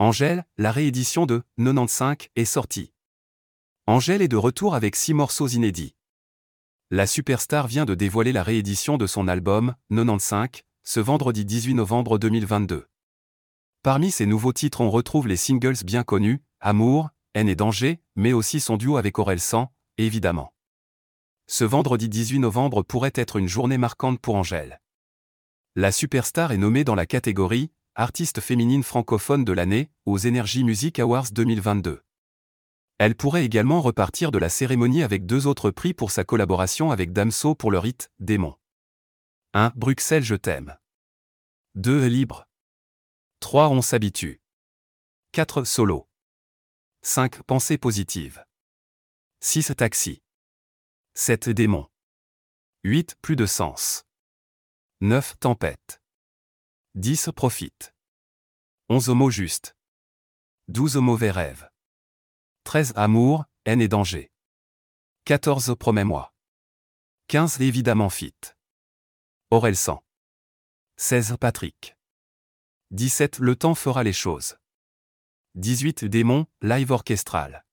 Angèle, la réédition de 95 est sortie. Angèle est de retour avec six morceaux inédits. La superstar vient de dévoiler la réédition de son album 95 ce vendredi 18 novembre 2022. Parmi ses nouveaux titres, on retrouve les singles bien connus Amour, Haine et Danger, mais aussi son duo avec Aurel San, évidemment. Ce vendredi 18 novembre pourrait être une journée marquante pour Angèle. La superstar est nommée dans la catégorie Artiste féminine francophone de l'année aux Energy Music Awards 2022. Elle pourrait également repartir de la cérémonie avec deux autres prix pour sa collaboration avec Damso pour le hit Démon. 1. Bruxelles je t'aime. 2. Libre. 3. On s'habitue. 4. Solo. 5. Pensée positive. 6. Taxi. 7. Démon. 8. Plus de sens. 9. Tempête. 10. Profite. 11. Homo juste. 12. Mauvais rêve. 13. Amour, haine et danger. 14. Promets-moi. 15. Évidemment fit. Aurel 100. 16. Patrick. 17. Le temps fera les choses. 18. Démon, live orchestral.